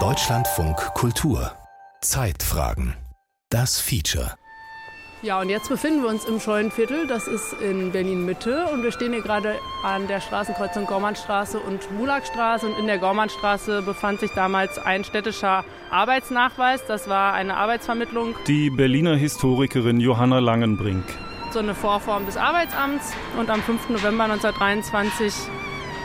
Deutschlandfunk Kultur Zeitfragen Das Feature ja, und jetzt befinden wir uns im Scheunenviertel. Das ist in Berlin-Mitte. Und wir stehen hier gerade an der Straßenkreuzung Gormannstraße und Mulakstraße. Und in der Gormannstraße befand sich damals ein städtischer Arbeitsnachweis. Das war eine Arbeitsvermittlung. Die Berliner Historikerin Johanna Langenbrink. So eine Vorform des Arbeitsamts. Und am 5. November 1923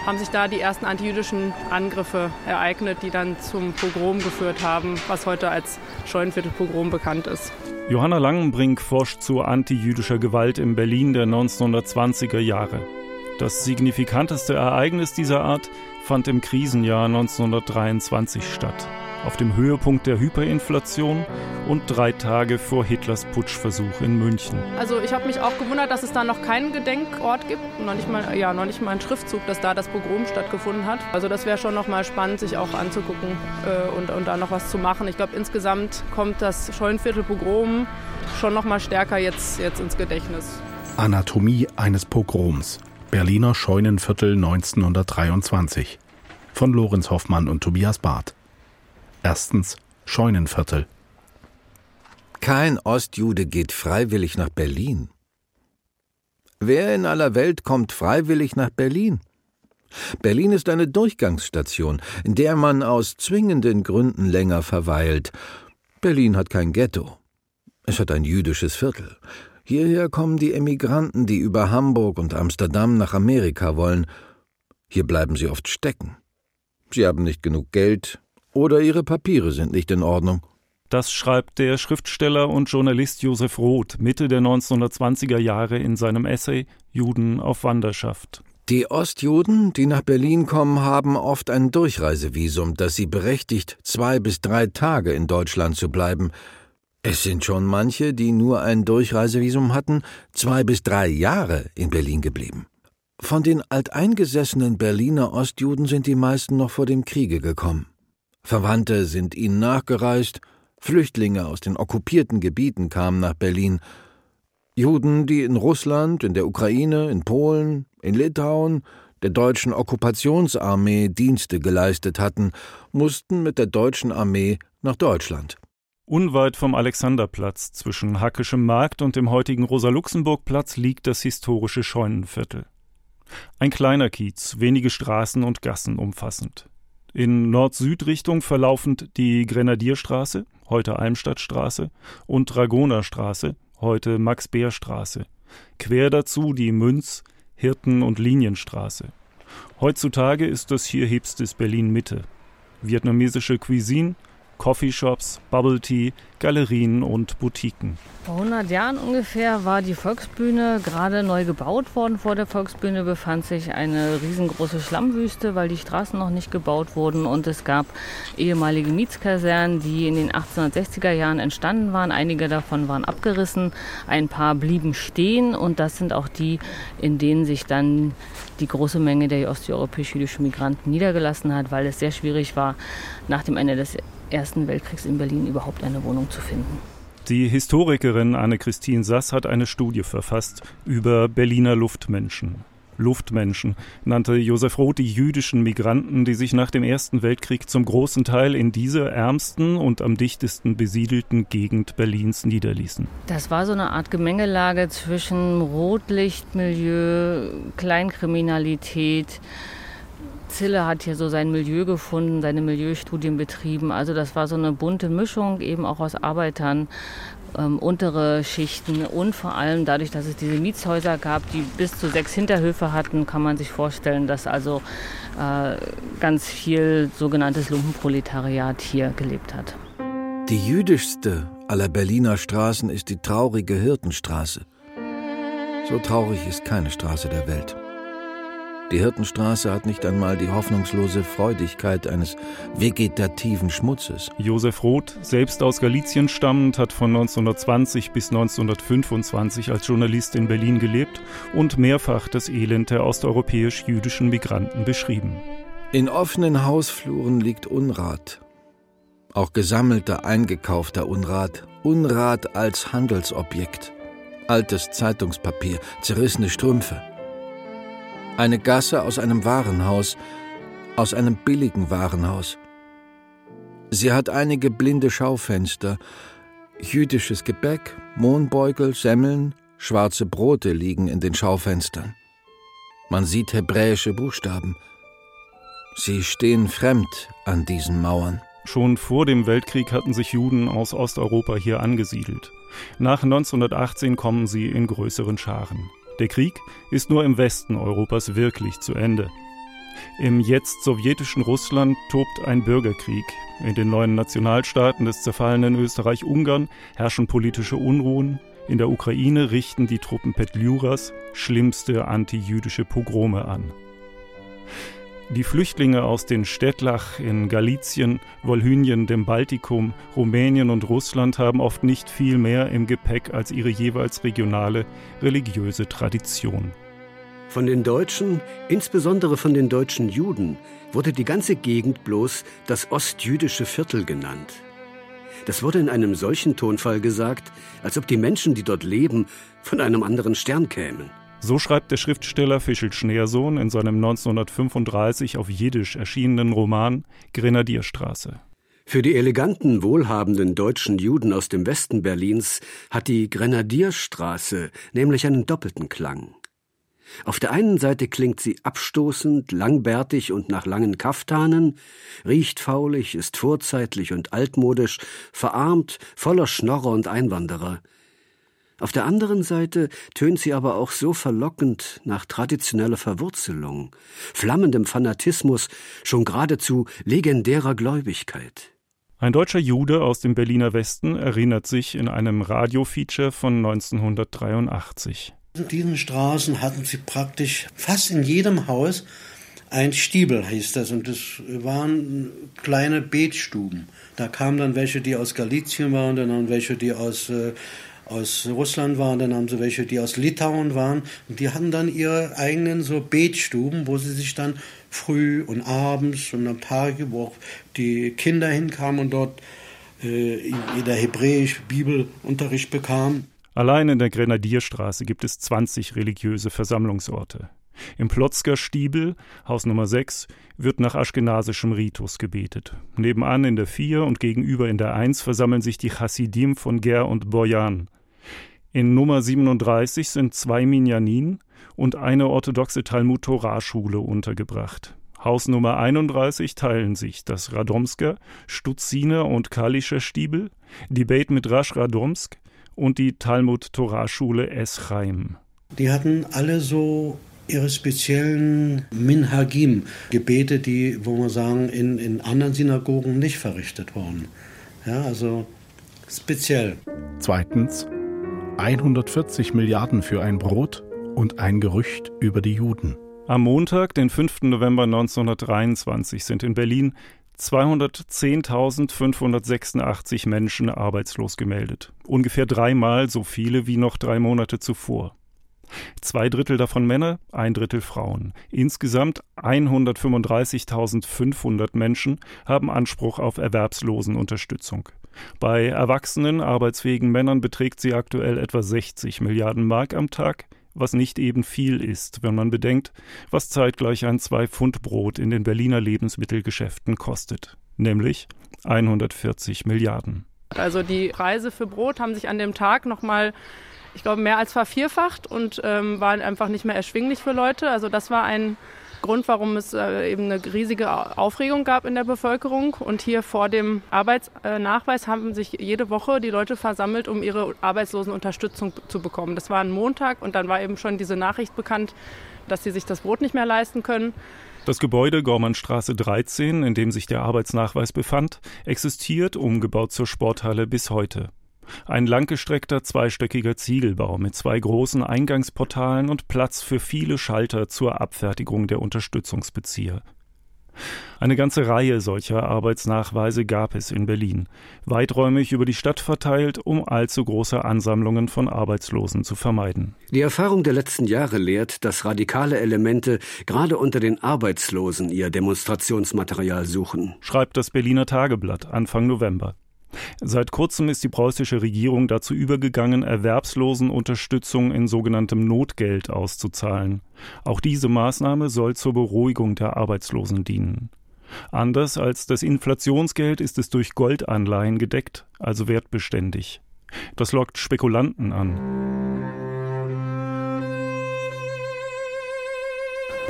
haben sich da die ersten antijüdischen Angriffe ereignet, die dann zum Pogrom geführt haben, was heute als Scheunenviertelpogrom bekannt ist. Johanna Langenbrink forscht zu antijüdischer Gewalt im Berlin der 1920er Jahre. Das signifikanteste Ereignis dieser Art fand im Krisenjahr 1923 statt auf dem Höhepunkt der Hyperinflation und drei Tage vor Hitlers Putschversuch in München. Also ich habe mich auch gewundert, dass es da noch keinen Gedenkort gibt, noch nicht mal, ja, noch nicht mal einen Schriftzug, dass da das Pogrom stattgefunden hat. Also das wäre schon noch mal spannend, sich auch anzugucken äh, und, und da noch was zu machen. Ich glaube, insgesamt kommt das Scheunenviertel-Pogrom schon noch mal stärker jetzt, jetzt ins Gedächtnis. Anatomie eines Pogroms. Berliner Scheunenviertel 1923 von Lorenz Hoffmann und Tobias Barth. Erstens Scheunenviertel. Kein Ostjude geht freiwillig nach Berlin. Wer in aller Welt kommt freiwillig nach Berlin? Berlin ist eine Durchgangsstation, in der man aus zwingenden Gründen länger verweilt. Berlin hat kein Ghetto. Es hat ein jüdisches Viertel. Hierher kommen die Emigranten, die über Hamburg und Amsterdam nach Amerika wollen. Hier bleiben sie oft stecken. Sie haben nicht genug Geld, oder ihre Papiere sind nicht in Ordnung. Das schreibt der Schriftsteller und Journalist Josef Roth Mitte der 1920er Jahre in seinem Essay Juden auf Wanderschaft. Die Ostjuden, die nach Berlin kommen, haben oft ein Durchreisevisum, das sie berechtigt, zwei bis drei Tage in Deutschland zu bleiben. Es sind schon manche, die nur ein Durchreisevisum hatten, zwei bis drei Jahre in Berlin geblieben. Von den alteingesessenen Berliner Ostjuden sind die meisten noch vor dem Kriege gekommen. Verwandte sind ihnen nachgereist, Flüchtlinge aus den okkupierten Gebieten kamen nach Berlin, Juden, die in Russland, in der Ukraine, in Polen, in Litauen, der deutschen Okkupationsarmee Dienste geleistet hatten, mussten mit der deutschen Armee nach Deutschland. Unweit vom Alexanderplatz zwischen Hackischem Markt und dem heutigen Rosa-Luxemburg-Platz liegt das historische Scheunenviertel. Ein kleiner Kiez, wenige Straßen und Gassen umfassend. In Nord-Süd-Richtung verlaufend die Grenadierstraße, heute Almstadtstraße, und Dragonerstraße, heute Max-Beer-Straße. Quer dazu die Münz-, Hirten- und Linienstraße. Heutzutage ist das hier hipstes Berlin-Mitte. Vietnamesische Cuisine, Coffeeshops, Bubble Tea, Galerien und Boutiquen. Vor 100 Jahren ungefähr war die Volksbühne gerade neu gebaut worden. Vor der Volksbühne befand sich eine riesengroße Schlammwüste, weil die Straßen noch nicht gebaut wurden. Und es gab ehemalige Mietskasernen, die in den 1860er Jahren entstanden waren. Einige davon waren abgerissen, ein paar blieben stehen. Und das sind auch die, in denen sich dann die große Menge der osteuropäisch-jüdischen Migranten niedergelassen hat, weil es sehr schwierig war, nach dem Ende des Ersten Weltkriegs in Berlin überhaupt eine Wohnung zu finden. Die Historikerin Anne-Christine Sass hat eine Studie verfasst über Berliner Luftmenschen. Luftmenschen nannte Josef Roth die jüdischen Migranten, die sich nach dem Ersten Weltkrieg zum großen Teil in dieser ärmsten und am dichtesten besiedelten Gegend Berlins niederließen. Das war so eine Art Gemengelage zwischen Rotlichtmilieu, Kleinkriminalität, Zille hat hier so sein Milieu gefunden, seine Milieustudien betrieben. Also das war so eine bunte Mischung, eben auch aus Arbeitern, ähm, untere Schichten und vor allem dadurch, dass es diese Mietshäuser gab, die bis zu sechs Hinterhöfe hatten, kann man sich vorstellen, dass also äh, ganz viel sogenanntes Lumpenproletariat hier gelebt hat. Die jüdischste aller Berliner Straßen ist die traurige Hirtenstraße. So traurig ist keine Straße der Welt. Die Hirtenstraße hat nicht einmal die hoffnungslose Freudigkeit eines vegetativen Schmutzes. Josef Roth, selbst aus Galizien stammend, hat von 1920 bis 1925 als Journalist in Berlin gelebt und mehrfach das Elend der osteuropäisch-jüdischen Migranten beschrieben. In offenen Hausfluren liegt Unrat. Auch gesammelter, eingekaufter Unrat. Unrat als Handelsobjekt. Altes Zeitungspapier, zerrissene Strümpfe eine Gasse aus einem Warenhaus, aus einem billigen Warenhaus. Sie hat einige blinde Schaufenster, jüdisches Gebäck, Mohnbeutel, Semmeln, schwarze Brote liegen in den Schaufenstern. Man sieht hebräische Buchstaben. Sie stehen fremd an diesen Mauern. Schon vor dem Weltkrieg hatten sich Juden aus Osteuropa hier angesiedelt. Nach 1918 kommen sie in größeren Scharen. Der Krieg ist nur im Westen Europas wirklich zu Ende. Im jetzt sowjetischen Russland tobt ein Bürgerkrieg. In den neuen Nationalstaaten des zerfallenen Österreich-Ungarn herrschen politische Unruhen. In der Ukraine richten die Truppen Petliuras schlimmste antijüdische Pogrome an. Die Flüchtlinge aus den Städtlach in Galizien, Wolhynien, dem Baltikum, Rumänien und Russland haben oft nicht viel mehr im Gepäck als ihre jeweils regionale religiöse Tradition. Von den Deutschen, insbesondere von den deutschen Juden, wurde die ganze Gegend bloß das ostjüdische Viertel genannt. Das wurde in einem solchen Tonfall gesagt, als ob die Menschen, die dort leben, von einem anderen Stern kämen. So schreibt der Schriftsteller Fischel Schneersohn in seinem 1935 auf Jiddisch erschienenen Roman Grenadierstraße. Für die eleganten, wohlhabenden deutschen Juden aus dem Westen Berlins hat die Grenadierstraße nämlich einen doppelten Klang. Auf der einen Seite klingt sie abstoßend, langbärtig und nach langen Kaftanen, riecht faulig, ist vorzeitlich und altmodisch, verarmt, voller Schnorrer und Einwanderer. Auf der anderen Seite tönt sie aber auch so verlockend nach traditioneller Verwurzelung, flammendem Fanatismus, schon geradezu legendärer Gläubigkeit. Ein deutscher Jude aus dem Berliner Westen erinnert sich in einem Radiofeature von 1983. In diesen Straßen hatten sie praktisch fast in jedem Haus ein Stiebel, hieß das, und das waren kleine Betstuben. Da kamen dann welche, die aus Galizien waren, dann welche, die aus äh, aus Russland waren, dann haben sie welche, die aus Litauen waren. Und die hatten dann ihre eigenen so Betstuben, wo sie sich dann früh und abends und am Tage, wo auch die Kinder hinkamen und dort äh, der hebräisch Bibelunterricht bekamen. Allein in der Grenadierstraße gibt es 20 religiöse Versammlungsorte. Im Plotzker Stiebel, Haus Nummer 6, wird nach aschkenasischem Ritus gebetet. Nebenan in der 4 und gegenüber in der 1 versammeln sich die Chassidim von Ger und Boyan. In Nummer 37 sind zwei Minyanin und eine orthodoxe Talmud-Torah-Schule untergebracht. Haus Nummer 31 teilen sich das Radomsker, Stutziner und Kalischer Stiebel, die Beit Midrash Radomsk und die Talmud-Torah-Schule Eschaim. Die hatten alle so ihre speziellen Minhagim, Gebete, die, wo man sagen, in, in anderen Synagogen nicht verrichtet wurden. Ja, also speziell. Zweitens 140 Milliarden für ein Brot und ein Gerücht über die Juden. Am Montag, den 5. November 1923, sind in Berlin 210.586 Menschen arbeitslos gemeldet. Ungefähr dreimal so viele wie noch drei Monate zuvor. Zwei Drittel davon Männer, ein Drittel Frauen. Insgesamt 135.500 Menschen haben Anspruch auf Erwerbslosenunterstützung. Bei erwachsenen, arbeitsfähigen Männern beträgt sie aktuell etwa 60 Milliarden Mark am Tag, was nicht eben viel ist, wenn man bedenkt, was zeitgleich ein Zwei-Pfund-Brot in den Berliner Lebensmittelgeschäften kostet, nämlich 140 Milliarden. Also die Preise für Brot haben sich an dem Tag nochmal ich glaube, mehr als vervierfacht und ähm, waren einfach nicht mehr erschwinglich für Leute. Also das war ein Grund, warum es äh, eben eine riesige Aufregung gab in der Bevölkerung. Und hier vor dem Arbeitsnachweis haben sich jede Woche die Leute versammelt, um ihre Arbeitslosenunterstützung zu bekommen. Das war ein Montag und dann war eben schon diese Nachricht bekannt, dass sie sich das Brot nicht mehr leisten können. Das Gebäude Gormannstraße 13, in dem sich der Arbeitsnachweis befand, existiert, umgebaut zur Sporthalle, bis heute. Ein langgestreckter zweistöckiger Ziegelbau mit zwei großen Eingangsportalen und Platz für viele Schalter zur Abfertigung der Unterstützungsbezieher. Eine ganze Reihe solcher Arbeitsnachweise gab es in Berlin, weiträumig über die Stadt verteilt, um allzu große Ansammlungen von Arbeitslosen zu vermeiden. Die Erfahrung der letzten Jahre lehrt, dass radikale Elemente gerade unter den Arbeitslosen ihr Demonstrationsmaterial suchen, schreibt das Berliner Tageblatt Anfang November. Seit kurzem ist die preußische Regierung dazu übergegangen, Erwerbslosenunterstützung in sogenanntem Notgeld auszuzahlen. Auch diese Maßnahme soll zur Beruhigung der Arbeitslosen dienen. Anders als das Inflationsgeld ist es durch Goldanleihen gedeckt, also wertbeständig. Das lockt Spekulanten an.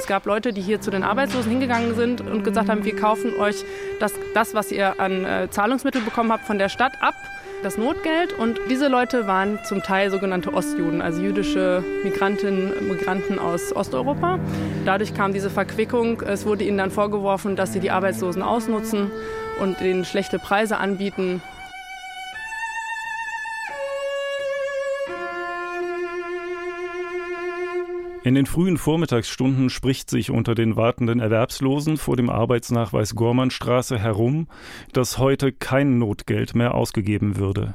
Es gab Leute, die hier zu den Arbeitslosen hingegangen sind und gesagt haben, wir kaufen euch das, das was ihr an äh, Zahlungsmittel bekommen habt, von der Stadt ab, das Notgeld. Und diese Leute waren zum Teil sogenannte Ostjuden, also jüdische Migrantinnen, Migranten aus Osteuropa. Dadurch kam diese Verquickung. Es wurde ihnen dann vorgeworfen, dass sie die Arbeitslosen ausnutzen und ihnen schlechte Preise anbieten. In den frühen Vormittagsstunden spricht sich unter den wartenden Erwerbslosen vor dem Arbeitsnachweis Gormannstraße herum, dass heute kein Notgeld mehr ausgegeben würde.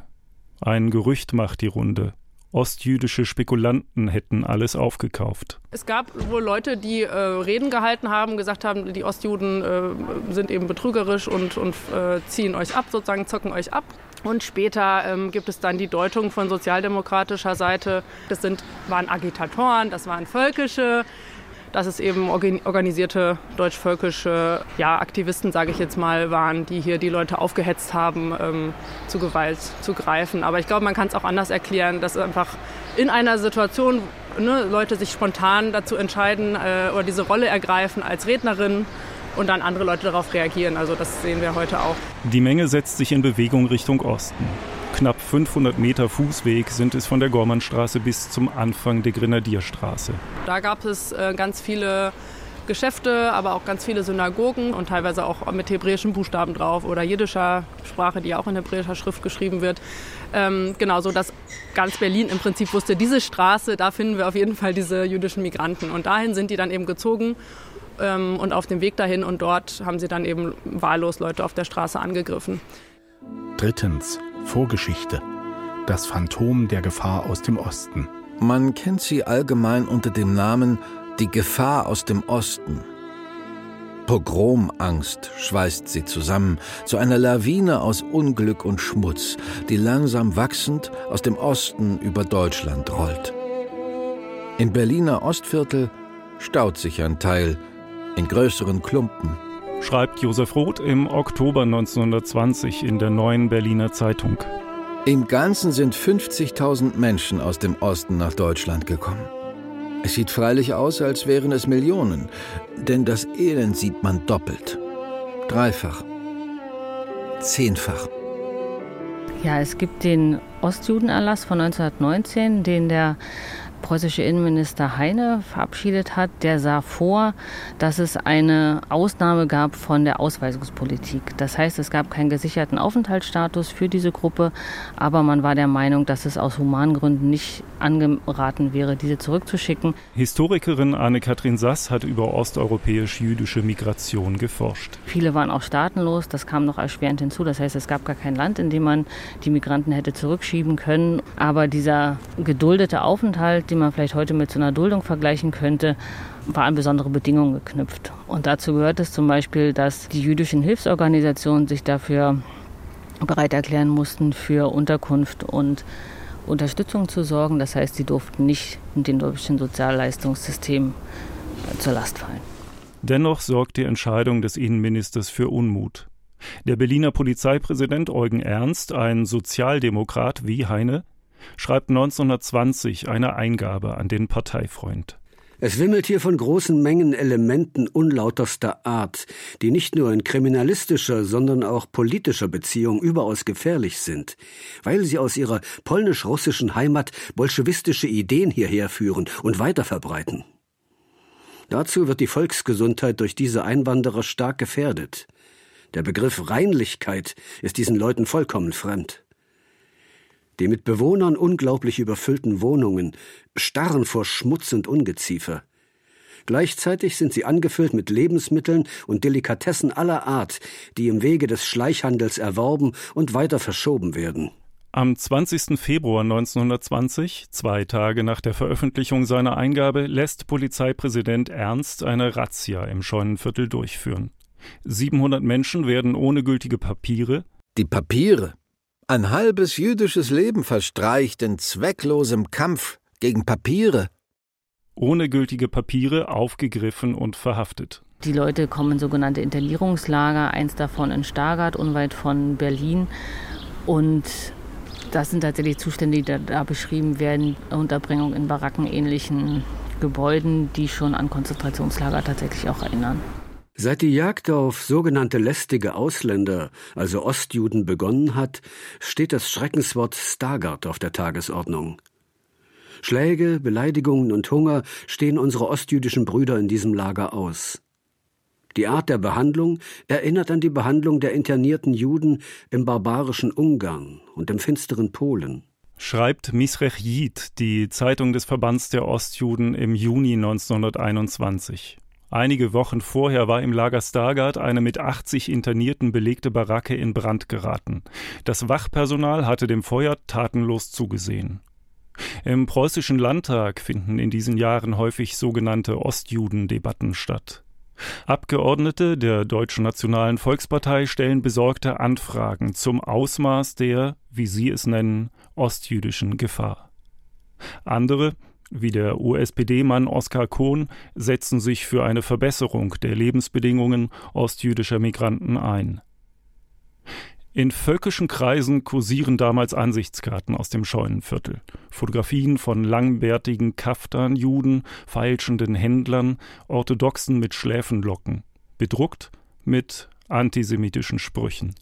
Ein Gerücht macht die Runde. Ostjüdische Spekulanten hätten alles aufgekauft. Es gab wohl Leute, die äh, Reden gehalten haben, gesagt haben, die Ostjuden äh, sind eben betrügerisch und, und äh, ziehen euch ab, sozusagen zocken euch ab. Und später ähm, gibt es dann die Deutung von sozialdemokratischer Seite. Das sind, waren Agitatoren, das waren Völkische, dass es eben organisierte deutsch-völkische ja, Aktivisten, sage ich jetzt mal, waren, die hier die Leute aufgehetzt haben, ähm, zu Gewalt zu greifen. Aber ich glaube, man kann es auch anders erklären, dass einfach in einer Situation ne, Leute sich spontan dazu entscheiden äh, oder diese Rolle ergreifen als Rednerin und dann andere Leute darauf reagieren. Also das sehen wir heute auch. Die Menge setzt sich in Bewegung Richtung Osten. Knapp 500 Meter Fußweg sind es von der Gormannstraße bis zum Anfang der Grenadierstraße. Da gab es äh, ganz viele Geschäfte, aber auch ganz viele Synagogen und teilweise auch mit hebräischen Buchstaben drauf oder jiddischer Sprache, die auch in hebräischer Schrift geschrieben wird. Ähm, genau, so dass ganz Berlin im Prinzip wusste, diese Straße, da finden wir auf jeden Fall diese jüdischen Migranten. Und dahin sind die dann eben gezogen ähm, und auf dem Weg dahin und dort haben sie dann eben wahllos Leute auf der Straße angegriffen. Drittens, Vorgeschichte. Das Phantom der Gefahr aus dem Osten. Man kennt sie allgemein unter dem Namen die Gefahr aus dem Osten. Pogromangst schweißt sie zusammen zu einer Lawine aus Unglück und Schmutz, die langsam wachsend aus dem Osten über Deutschland rollt. Im Berliner Ostviertel staut sich ein Teil in größeren Klumpen. Schreibt Josef Roth im Oktober 1920 in der Neuen Berliner Zeitung. Im Ganzen sind 50.000 Menschen aus dem Osten nach Deutschland gekommen. Es sieht freilich aus, als wären es Millionen, denn das Elend sieht man doppelt, dreifach, zehnfach. Ja, es gibt den Ostjudenerlass von 1919, den der preußische Innenminister Heine verabschiedet hat, der sah vor, dass es eine Ausnahme gab von der Ausweisungspolitik. Das heißt, es gab keinen gesicherten Aufenthaltsstatus für diese Gruppe, aber man war der Meinung, dass es aus humanen Gründen nicht angeraten wäre, diese zurückzuschicken. Historikerin Anne-Kathrin Sass hat über osteuropäisch-jüdische Migration geforscht. Viele waren auch staatenlos, das kam noch erschwerend hinzu. Das heißt, es gab gar kein Land, in dem man die Migranten hätte zurückschieben können. Aber dieser geduldete Aufenthalt, die man vielleicht heute mit so einer Duldung vergleichen könnte, war an besondere Bedingungen geknüpft. Und dazu gehört es zum Beispiel, dass die jüdischen Hilfsorganisationen sich dafür bereit erklären mussten, für Unterkunft und Unterstützung zu sorgen. Das heißt, sie durften nicht dem deutschen Sozialleistungssystem zur Last fallen. Dennoch sorgt die Entscheidung des Innenministers für Unmut. Der Berliner Polizeipräsident Eugen Ernst, ein Sozialdemokrat wie Heine, schreibt 1920 eine Eingabe an den Parteifreund. Es wimmelt hier von großen Mengen Elementen unlauterster Art, die nicht nur in kriminalistischer, sondern auch politischer Beziehung überaus gefährlich sind, weil sie aus ihrer polnisch-russischen Heimat bolschewistische Ideen hierher führen und weiterverbreiten. Dazu wird die Volksgesundheit durch diese Einwanderer stark gefährdet. Der Begriff Reinlichkeit ist diesen Leuten vollkommen fremd. Die mit Bewohnern unglaublich überfüllten Wohnungen starren vor Schmutz und Ungeziefer. Gleichzeitig sind sie angefüllt mit Lebensmitteln und Delikatessen aller Art, die im Wege des Schleichhandels erworben und weiter verschoben werden. Am 20. Februar 1920, zwei Tage nach der Veröffentlichung seiner Eingabe, lässt Polizeipräsident Ernst eine Razzia im Scheunenviertel durchführen. 700 Menschen werden ohne gültige Papiere die Papiere Ein halbes jüdisches Leben verstreicht in zwecklosem Kampf gegen Papiere. Ohne gültige Papiere aufgegriffen und verhaftet. Die Leute kommen in sogenannte Internierungslager, eins davon in Stargard, unweit von Berlin. Und das sind tatsächlich Zustände, die da beschrieben werden, Unterbringung in barackenähnlichen Gebäuden, die schon an Konzentrationslager tatsächlich auch erinnern. Seit die Jagd auf sogenannte lästige Ausländer, also Ostjuden, begonnen hat, steht das Schreckenswort Stargard auf der Tagesordnung. Schläge, Beleidigungen und Hunger stehen unsere ostjüdischen Brüder in diesem Lager aus. Die Art der Behandlung erinnert an die Behandlung der internierten Juden im barbarischen Ungarn und im finsteren Polen. Schreibt Misrech Yid, die Zeitung des Verbands der Ostjuden im Juni 1921. Einige Wochen vorher war im Lager Stargard eine mit 80 Internierten belegte Baracke in Brand geraten. Das Wachpersonal hatte dem Feuer tatenlos zugesehen. Im preußischen Landtag finden in diesen Jahren häufig sogenannte Ostjudendebatten statt. Abgeordnete der Deutschen Nationalen Volkspartei stellen besorgte Anfragen zum Ausmaß der, wie sie es nennen, ostjüdischen Gefahr. Andere, wie der USPD-Mann Oskar Kohn, setzen sich für eine Verbesserung der Lebensbedingungen ostjüdischer Migranten ein. In völkischen Kreisen kursieren damals Ansichtskarten aus dem Scheunenviertel. Fotografien von langbärtigen Kaftan-Juden, feilschenden Händlern, Orthodoxen mit Schläfenlocken. Bedruckt mit antisemitischen Sprüchen.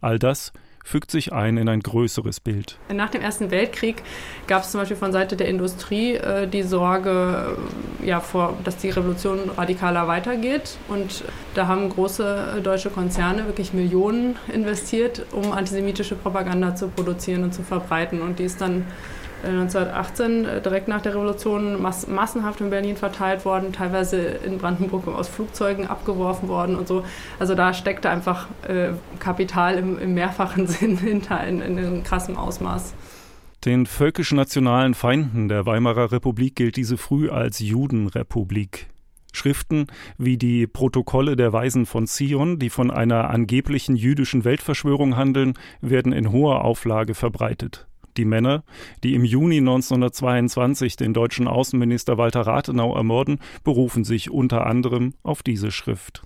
All das fügt sich ein in ein größeres Bild. Nach dem Ersten Weltkrieg gab es zum Beispiel von Seite der Industrie äh, die Sorge, äh, ja, vor, dass die Revolution radikaler weitergeht. Und da haben große deutsche Konzerne wirklich Millionen investiert, um antisemitische Propaganda zu produzieren und zu verbreiten. Und die ist dann 1918, äh, direkt nach der Revolution, mass massenhaft in Berlin verteilt worden, teilweise in Brandenburg aus Flugzeugen abgeworfen worden und so. Also da steckte einfach äh, Kapital im, im, mehrfachen Sinn hinter, in, in einem krassen Ausmaß. Den völkisch-nationalen Feinden der Weimarer Republik gilt diese früh als Judenrepublik. Schriften wie die Protokolle der Weisen von Zion, die von einer angeblichen jüdischen Weltverschwörung handeln, werden in hoher Auflage verbreitet. Die Männer, die im Juni 1922 den deutschen Außenminister Walter Rathenau ermorden, berufen sich unter anderem auf diese Schrift.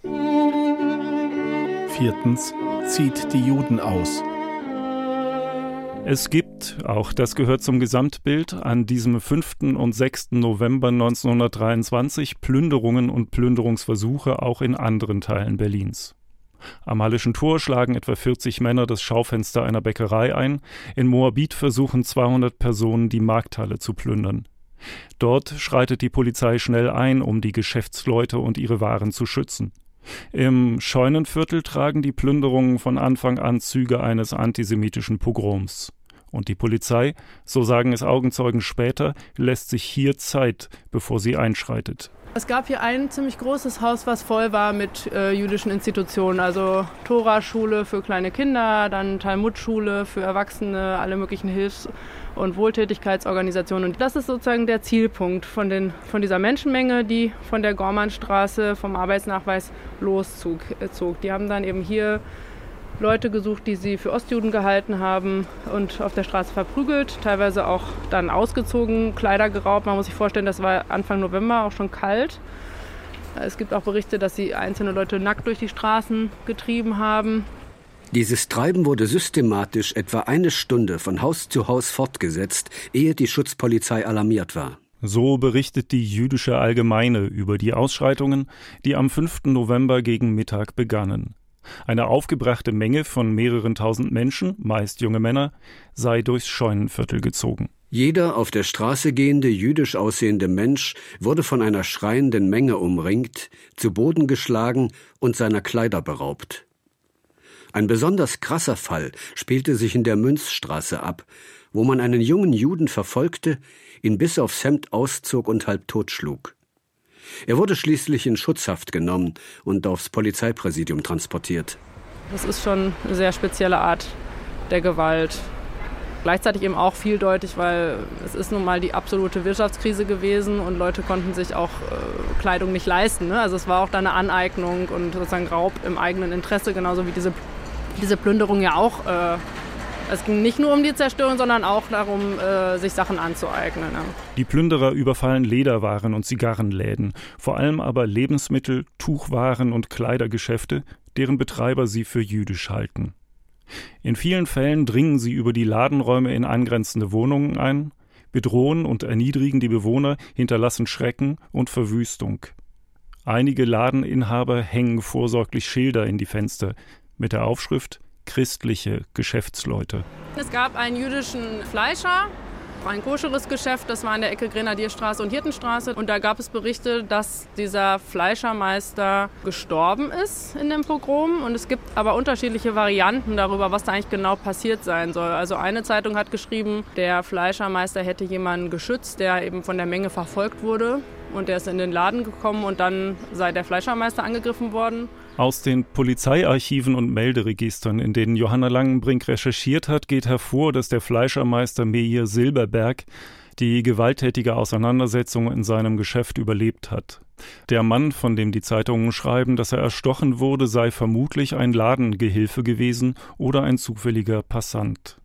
Viertens zieht die Juden aus. Es gibt, auch das gehört zum Gesamtbild, an diesem 5. und 6. November 1923 Plünderungen und Plünderungsversuche auch in anderen Teilen Berlins. Am Hallischen Tor schlagen etwa 40 Männer das Schaufenster einer Bäckerei ein. In Moabit versuchen 200 Personen, die Markthalle zu plündern. Dort schreitet die Polizei schnell ein, um die Geschäftsleute und ihre Waren zu schützen. Im Scheunenviertel tragen die Plünderungen von Anfang an Züge eines antisemitischen Pogroms. Und die Polizei, so sagen es Augenzeugen später, lässt sich hier Zeit, bevor sie einschreitet. Es gab hier ein ziemlich großes Haus, was voll war mit äh, jüdischen Institutionen. Also Tora-Schule für kleine Kinder, dann Talmud-Schule für Erwachsene, alle möglichen Hilfs- und Wohltätigkeitsorganisationen. Und das ist sozusagen der Zielpunkt von, den, von dieser Menschenmenge, die von der Gormannstraße vom Arbeitsnachweis loszog. Die haben dann eben hier Leute gesucht, die sie für Ostjuden gehalten haben und auf der Straße verprügelt, teilweise auch dann ausgezogen, Kleider geraubt. Man muss sich vorstellen, das war Anfang November auch schon kalt. Es gibt auch Berichte, dass sie einzelne Leute nackt durch die Straßen getrieben haben. Dieses Treiben wurde systematisch etwa eine Stunde von Haus zu Haus fortgesetzt, ehe die Schutzpolizei alarmiert war. So berichtet die jüdische Allgemeine über die Ausschreitungen, die am 5. November gegen Mittag begannen. Eine aufgebrachte Menge von mehreren tausend Menschen, meist junge Männer, sei durchs Scheunenviertel gezogen. Jeder auf der Straße gehende jüdisch aussehende Mensch wurde von einer schreienden Menge umringt, zu Boden geschlagen und seiner Kleider beraubt. Ein besonders krasser Fall spielte sich in der Münzstraße ab, wo man einen jungen Juden verfolgte, ihn bis aufs Hemd auszog und halb totschlug. Er wurde schließlich in Schutzhaft genommen und aufs Polizeipräsidium transportiert. Das ist schon eine sehr spezielle Art der Gewalt. Gleichzeitig eben auch vieldeutig, weil es ist nun mal die absolute Wirtschaftskrise gewesen und Leute konnten sich auch äh, Kleidung nicht leisten. Ne? Also es war auch da eine Aneignung und sozusagen Raub im eigenen Interesse, genauso wie diese, diese Plünderung ja auch äh, Es ging nicht nur um die Zerstörung, sondern auch darum, äh, sich Sachen anzueignen. Die Plünderer überfallen Lederwaren und Zigarrenläden, vor allem aber Lebensmittel, Tuchwaren und Kleidergeschäfte, deren Betreiber sie für jüdisch halten. In vielen Fällen dringen sie über die Ladenräume in angrenzende Wohnungen ein, bedrohen und erniedrigen die Bewohner, hinterlassen Schrecken und Verwüstung. Einige Ladeninhaber hängen vorsorglich Schilder in die Fenster mit der Aufschrift christliche Geschäftsleute. Es gab einen jüdischen Fleischer, ein koscheres Geschäft, das war an der Ecke Grenadierstraße und Hirtenstraße. Und da gab es Berichte, dass dieser Fleischermeister gestorben ist in dem Pogrom. Und es gibt aber unterschiedliche Varianten darüber, was da eigentlich genau passiert sein soll. Also eine Zeitung hat geschrieben, der Fleischermeister hätte jemanden geschützt, der eben von der Menge verfolgt wurde. Und der ist in den Laden gekommen und dann sei der Fleischermeister angegriffen worden. Aus den Polizeiarchiven und Melderegistern, in denen Johanna Langenbrink recherchiert hat, geht hervor, dass der Fleischermeister Meir Silberberg die gewalttätige Auseinandersetzung in seinem Geschäft überlebt hat. Der Mann, von dem die Zeitungen schreiben, dass er erstochen wurde, sei vermutlich ein Ladengehilfe gewesen oder ein zufälliger Passant.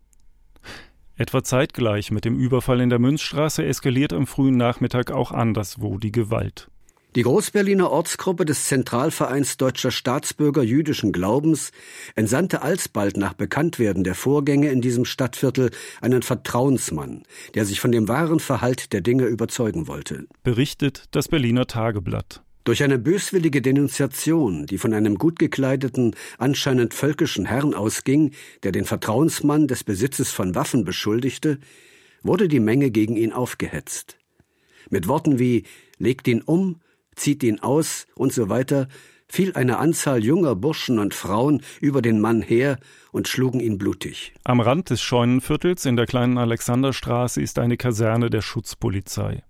Etwa zeitgleich mit dem Überfall in der Münzstraße eskaliert am frühen Nachmittag auch anderswo die Gewalt. Die Großberliner Ortsgruppe des Zentralvereins deutscher Staatsbürger jüdischen Glaubens entsandte alsbald nach Bekanntwerden der Vorgänge in diesem Stadtviertel einen Vertrauensmann, der sich von dem wahren Verhalt der Dinge überzeugen wollte. Berichtet das Berliner Tageblatt. Durch eine böswillige Denunziation, die von einem gut gekleideten, anscheinend völkischen Herrn ausging, der den Vertrauensmann des Besitzes von Waffen beschuldigte, wurde die Menge gegen ihn aufgehetzt. Mit Worten wie legt ihn um, zieht ihn aus und so weiter, fiel eine Anzahl junger Burschen und Frauen über den Mann her und schlugen ihn blutig. Am Rand des Scheunenviertels in der kleinen Alexanderstraße ist eine Kaserne der Schutzpolizei.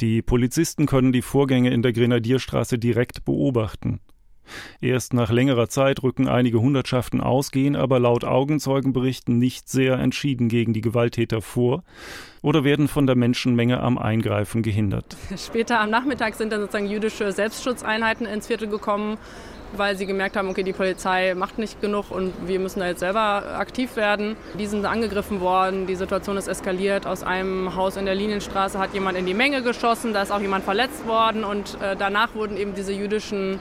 Die Polizisten können die Vorgänge in der Grenadierstraße direkt beobachten. Erst nach längerer Zeit rücken einige Hundertschaften aus, gehen aber laut Augenzeugenberichten nicht sehr entschieden gegen die Gewalttäter vor oder werden von der Menschenmenge am Eingreifen gehindert. Später am Nachmittag sind dann sozusagen jüdische Selbstschutzeinheiten ins Viertel gekommen, weil sie gemerkt haben, okay, die Polizei macht nicht genug und wir müssen da jetzt selber aktiv werden. Die sind angegriffen worden, die Situation ist eskaliert. Aus einem Haus in der Linienstraße hat jemand in die Menge geschossen, da ist auch jemand verletzt worden und äh, danach wurden eben diese jüdischen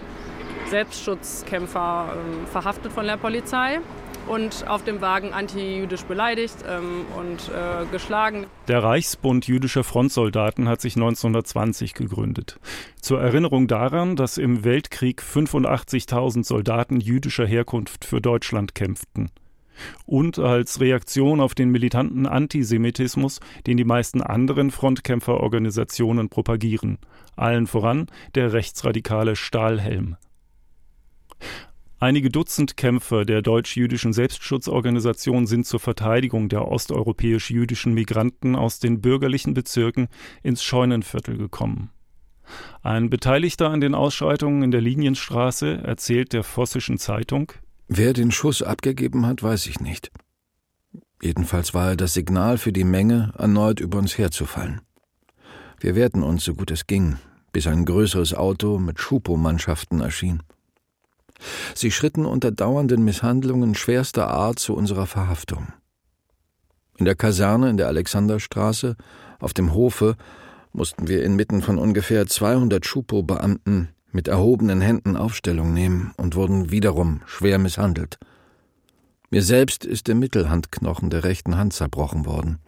Selbstschutzkämpfer ähm, verhaftet von der Polizei und auf dem Wagen antijüdisch beleidigt ähm, und äh, geschlagen. Der Reichsbund jüdischer Frontsoldaten hat sich 1920 gegründet. Zur Erinnerung daran, dass im Weltkrieg 85.000 Soldaten jüdischer Herkunft für Deutschland kämpften. Und als Reaktion auf den militanten Antisemitismus, den die meisten anderen Frontkämpferorganisationen propagieren, allen voran der rechtsradikale Stahlhelm. Einige Dutzend Kämpfer der deutsch-jüdischen Selbstschutzorganisation sind zur Verteidigung der osteuropäisch-jüdischen Migranten aus den bürgerlichen Bezirken ins Scheunenviertel gekommen. Ein Beteiligter an den Ausschreitungen in der Linienstraße erzählt der Vossischen Zeitung Wer den Schuss abgegeben hat, weiß ich nicht. Jedenfalls war er das Signal für die Menge, erneut über uns herzufallen. Wir wehrten uns so gut es ging, bis ein größeres Auto mit Schupo-Mannschaften erschien. Sie schritten unter dauernden Misshandlungen schwerster Art zu unserer Verhaftung. In der Kaserne in der Alexanderstraße, auf dem Hofe, mussten wir inmitten von ungefähr 200 Schupo-Beamten mit erhobenen Händen Aufstellung nehmen und wurden wiederum schwer misshandelt. Mir selbst ist der Mittelhandknochen der rechten Hand zerbrochen worden.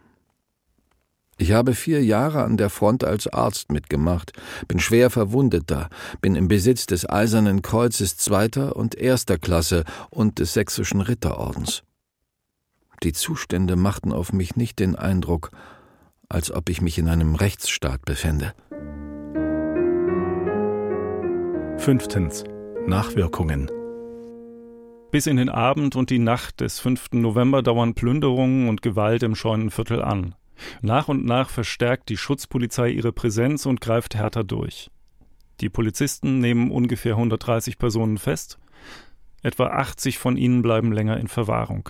Ich habe vier Jahre an der Front als Arzt mitgemacht, bin schwer Verwundeter, bin im Besitz des Eisernen Kreuzes zweiter und erster Klasse und des Sächsischen Ritterordens. Die Zustände machten auf mich nicht den Eindruck, als ob ich mich in einem Rechtsstaat befände. Fünftens. Nachwirkungen. Bis in den Abend und die Nacht des 5. November dauern Plünderungen und Gewalt im Scheunenviertel an. Nach und nach verstärkt die Schutzpolizei ihre Präsenz und greift härter durch. Die Polizisten nehmen ungefähr 130 Personen fest. Etwa 80 von ihnen bleiben länger in Verwahrung.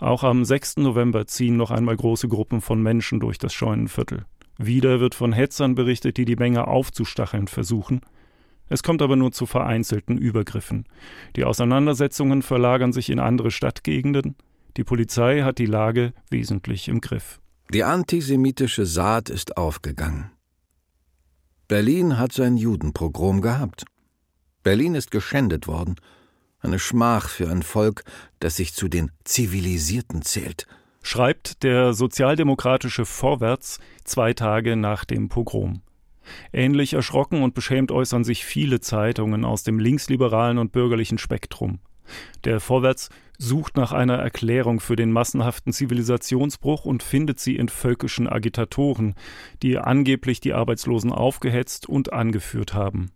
Auch am 6. November ziehen noch einmal große Gruppen von Menschen durch das Scheunenviertel. Wieder wird von Hetzern berichtet, die die Menge aufzustacheln versuchen. Es kommt aber nur zu vereinzelten Übergriffen. Die Auseinandersetzungen verlagern sich in andere Stadtgegenden. Die Polizei hat die Lage wesentlich im Griff. Die antisemitische Saat ist aufgegangen. Berlin hat sein Judenpogrom gehabt. Berlin ist geschändet worden. Eine Schmach für ein Volk, das sich zu den Zivilisierten zählt. Schreibt der sozialdemokratische Vorwärts zwei Tage nach dem Pogrom. Ähnlich erschrocken und beschämt äußern sich viele Zeitungen aus dem linksliberalen und bürgerlichen Spektrum. Der Vorwärts sucht nach einer Erklärung für den massenhaften Zivilisationsbruch und findet sie in völkischen Agitatoren, die angeblich die Arbeitslosen aufgehetzt und angeführt haben.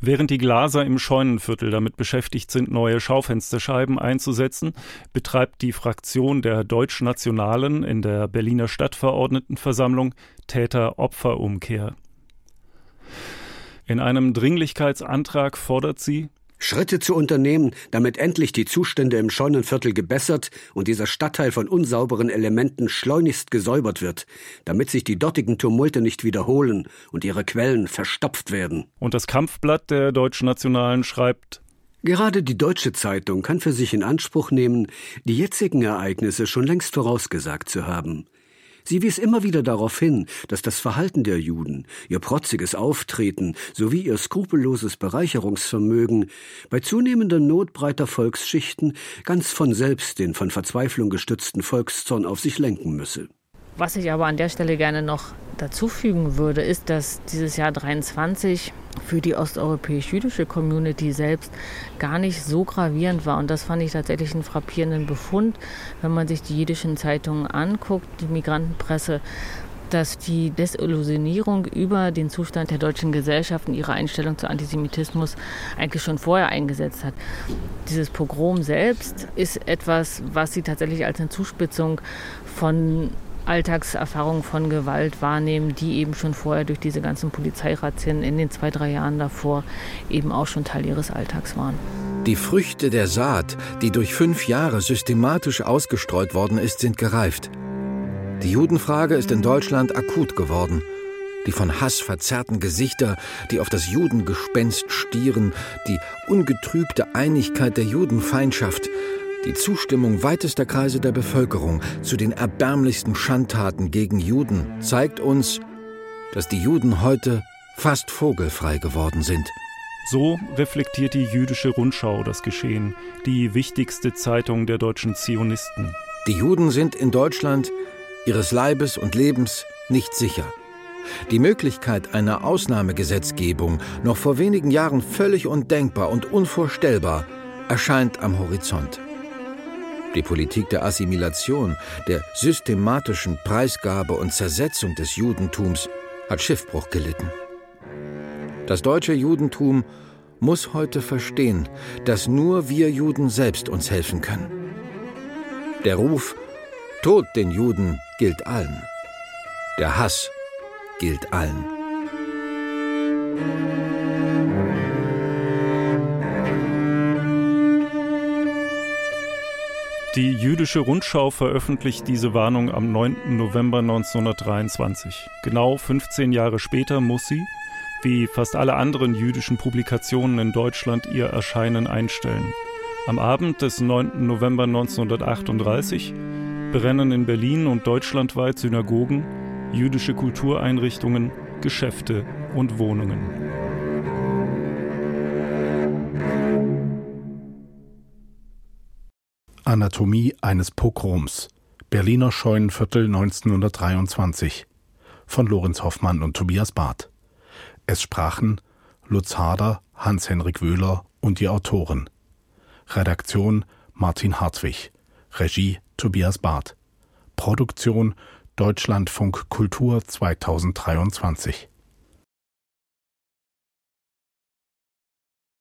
Während die Glaser im Scheunenviertel damit beschäftigt sind, neue Schaufensterscheiben einzusetzen, betreibt die Fraktion der Deutschnationalen in der Berliner Stadtverordnetenversammlung Täter-Opfer-Umkehr. In einem Dringlichkeitsantrag fordert sie, Schritte zu unternehmen, damit endlich die Zustände im Scheunenviertel gebessert und dieser Stadtteil von unsauberen Elementen schleunigst gesäubert wird, damit sich die dortigen Tumulte nicht wiederholen und ihre Quellen verstopft werden. Und das Kampfblatt der Deutschen Nationalen schreibt Gerade die Deutsche Zeitung kann für sich in Anspruch nehmen, die jetzigen Ereignisse schon längst vorausgesagt zu haben. Sie wies immer wieder darauf hin, dass das Verhalten der Juden, ihr protziges Auftreten sowie ihr skrupelloses Bereicherungsvermögen bei zunehmender Not breiter Volksschichten ganz von selbst den von Verzweiflung gestützten Volkszorn auf sich lenken müsse. Was ich aber an der Stelle gerne noch dazufügen würde, ist, dass dieses Jahr 23 für die osteuropäisch-jüdische Community selbst gar nicht so gravierend war. Und das fand ich tatsächlich einen frappierenden Befund, wenn man sich die jüdischen Zeitungen anguckt, die Migrantenpresse, dass die Desillusionierung über den Zustand der deutschen Gesellschaft und ihre Einstellung zu Antisemitismus eigentlich schon vorher eingesetzt hat. Dieses Pogrom selbst ist etwas, was sie tatsächlich als eine Zuspitzung von Alltagserfahrungen von Gewalt wahrnehmen, die eben schon vorher durch diese ganzen Polizeirazzien in den zwei, drei Jahren davor eben auch schon Teil ihres Alltags waren. Die Früchte der Saat, die durch fünf Jahre systematisch ausgestreut worden ist, sind gereift. Die Judenfrage ist in Deutschland akut geworden. Die von Hass verzerrten Gesichter, die auf das Judengespenst stieren, die ungetrübte Einigkeit der Judenfeindschaft, die Zustimmung weitester Kreise der Bevölkerung zu den erbärmlichsten Schandtaten gegen Juden zeigt uns, dass die Juden heute fast vogelfrei geworden sind. So reflektiert die jüdische Rundschau das Geschehen, die wichtigste Zeitung der deutschen Zionisten. Die Juden sind in Deutschland ihres Leibes und Lebens nicht sicher. Die Möglichkeit einer Ausnahmegesetzgebung, noch vor wenigen Jahren völlig undenkbar und unvorstellbar, erscheint am Horizont. Die Politik der Assimilation, der systematischen Preisgabe und Zersetzung des Judentums hat Schiffbruch gelitten. Das deutsche Judentum muss heute verstehen, dass nur wir Juden selbst uns helfen können. Der Ruf Tod den Juden gilt allen. Der Hass gilt allen. Die jüdische Rundschau veröffentlicht diese Warnung am 9. November 1923. Genau 15 Jahre später muss sie, wie fast alle anderen jüdischen Publikationen in Deutschland, ihr Erscheinen einstellen. Am Abend des 9. November 1938 brennen in Berlin und deutschlandweit Synagogen, jüdische Kultureinrichtungen, Geschäfte und Wohnungen. Anatomie eines Pogroms. Berliner Scheunenviertel 1923 von Lorenz Hoffmann und Tobias Barth. Es sprachen Lutz Harder, Hans-Henrik Wöhler und die Autoren. Redaktion Martin Hartwig. Regie Tobias Barth. Produktion Deutschlandfunk Kultur 2023